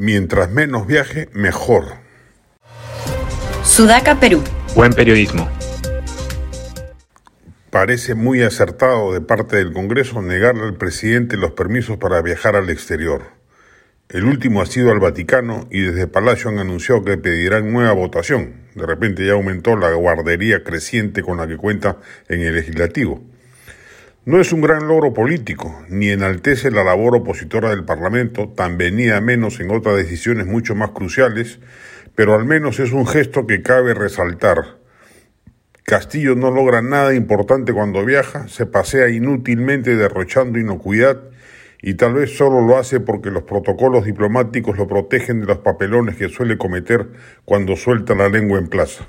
Mientras menos viaje, mejor. Sudaca, Perú. Buen periodismo. Parece muy acertado de parte del Congreso negarle al presidente los permisos para viajar al exterior. El último ha sido al Vaticano y desde Palacio han anunciado que pedirán nueva votación. De repente ya aumentó la guardería creciente con la que cuenta en el legislativo. No es un gran logro político, ni enaltece la labor opositora del Parlamento, tan venida menos en otras decisiones mucho más cruciales, pero al menos es un gesto que cabe resaltar. Castillo no logra nada importante cuando viaja, se pasea inútilmente derrochando inocuidad y tal vez solo lo hace porque los protocolos diplomáticos lo protegen de los papelones que suele cometer cuando suelta la lengua en plaza.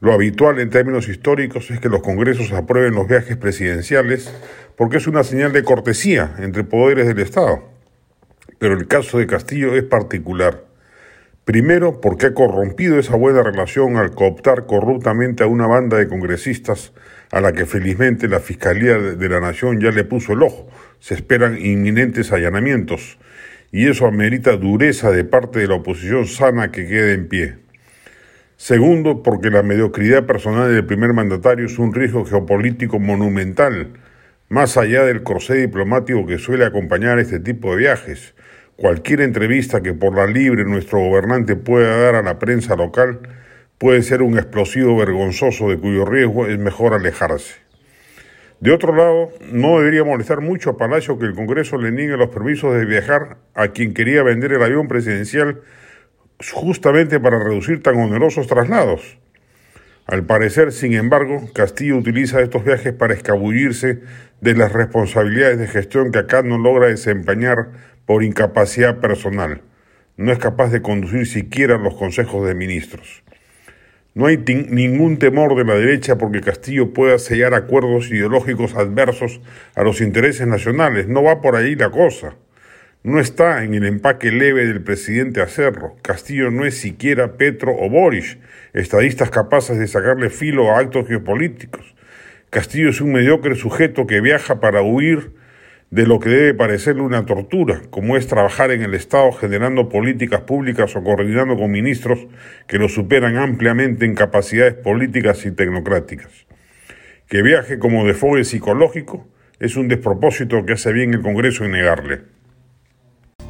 Lo habitual en términos históricos es que los congresos aprueben los viajes presidenciales porque es una señal de cortesía entre poderes del Estado. Pero el caso de Castillo es particular. Primero, porque ha corrompido esa buena relación al cooptar corruptamente a una banda de congresistas a la que felizmente la Fiscalía de la Nación ya le puso el ojo. Se esperan inminentes allanamientos y eso amerita dureza de parte de la oposición sana que quede en pie. Segundo, porque la mediocridad personal del primer mandatario es un riesgo geopolítico monumental, más allá del corsé diplomático que suele acompañar este tipo de viajes. Cualquier entrevista que por la libre nuestro gobernante pueda dar a la prensa local puede ser un explosivo vergonzoso de cuyo riesgo es mejor alejarse. De otro lado, no debería molestar mucho a Palacio que el Congreso le niegue los permisos de viajar a quien quería vender el avión presidencial justamente para reducir tan onerosos traslados. Al parecer, sin embargo, Castillo utiliza estos viajes para escabullirse de las responsabilidades de gestión que acá no logra desempeñar por incapacidad personal. No es capaz de conducir siquiera los consejos de ministros. No hay ningún temor de la derecha porque Castillo pueda sellar acuerdos ideológicos adversos a los intereses nacionales. No va por ahí la cosa. No está en el empaque leve del presidente hacerlo. Castillo no es siquiera Petro o Boris, estadistas capaces de sacarle filo a actos geopolíticos. Castillo es un mediocre sujeto que viaja para huir de lo que debe parecerle una tortura, como es trabajar en el Estado generando políticas públicas o coordinando con ministros que lo superan ampliamente en capacidades políticas y tecnocráticas. Que viaje como defogue psicológico es un despropósito que hace bien el Congreso en negarle.